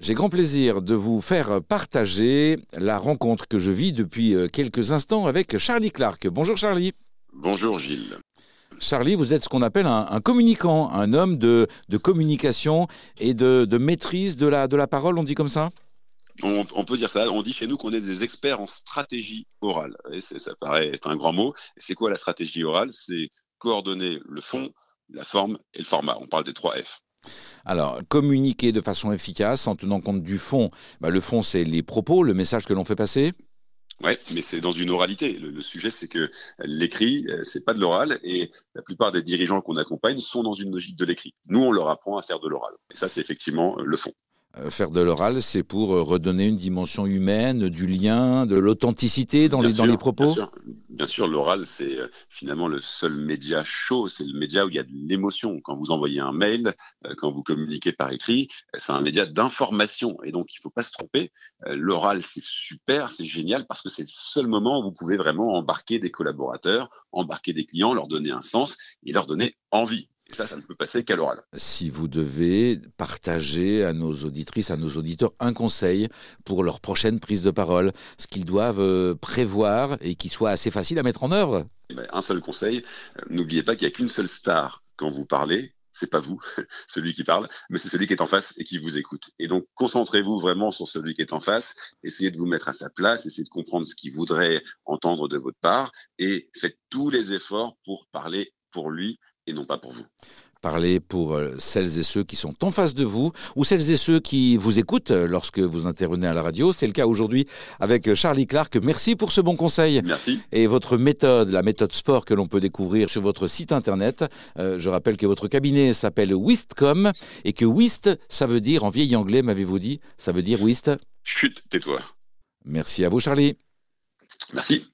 J'ai grand plaisir de vous faire partager la rencontre que je vis depuis euh, quelques instants avec Charlie Clark. Bonjour Charlie. Bonjour Gilles. Charlie, vous êtes ce qu'on appelle un, communicant, un homme de, communication et de, maîtrise de la, de la parole, on dit comme ça? On, peut dire ça. On dit chez nous qu'on est des experts en stratégie orale. Et ça paraît être un grand mot. C'est quoi la stratégie orale? C'est coordonner le fond, la forme et le format. On parle des trois F. Alors, communiquer de façon efficace en tenant compte du fond. Bah, le fond, c'est les propos, le message que l'on fait passer. Oui, mais c'est dans une oralité. Le, sujet, c'est que l'écrit, euh, c'est pas de l'oral, et la plupart des dirigeants qu'on accompagne sont dans une logique de l'écrit. Nous, on leur apprend à faire de l'oral. Et ça, c'est effectivement le fond. Euh, faire de l'oral, c'est pour euh, redonner une dimension humaine, du lien, de l'authenticité dans, les, dans les propos? Bien sûr, l'oral, c'est euh, finalement le seul média chaud, c'est le média où il y a de l'émotion. Quand vous envoyez un mail, quand vous communiquez par écrit, c'est un média d'information. Et donc, il ne faut pas se tromper. L'oral, c'est super, c'est génial, parce que c'est le seul moment où vous pouvez vraiment embarquer des collaborateurs, embarquer des clients, leur donner un sens et leur donner envie. Et ça, ça ne peut passer qu'à l'oral. Si vous devez partager à nos auditrices, à nos auditeurs, un conseil pour leur prochaine prise de parole, ce qu'ils doivent euh, prévoir et qui soit assez facile à mettre en œuvre eh ben, Un seul conseil, euh, n'oubliez pas qu'il n'y a qu'une seule star quand vous parlez, c'est pas vous, celui qui parle, mais c'est celui qui est en face et qui vous écoute. Et donc, concentrez-vous vraiment sur celui qui est en face, essayez de vous mettre à sa place, essayez de comprendre ce qu'il voudrait entendre de votre part et faites tous les efforts pour parler pour lui et non pas pour vous. Parlez pour euh, celles et ceux qui sont en face de vous ou celles et ceux qui vous écoutent euh, lorsque vous intervenez à la radio. C'est le cas aujourd'hui avec euh, Charlie Clark. Merci pour ce bon conseil. Merci. Et votre méthode, la méthode sport que l'on peut découvrir sur votre site internet. je rappelle que votre cabinet s'appelle Wistcom et que Wist, ça veut dire, en vieil anglais, m'avez-vous dit, ça veut dire Wist? Chut, tais-toi. Merci à vous, Charlie. Merci.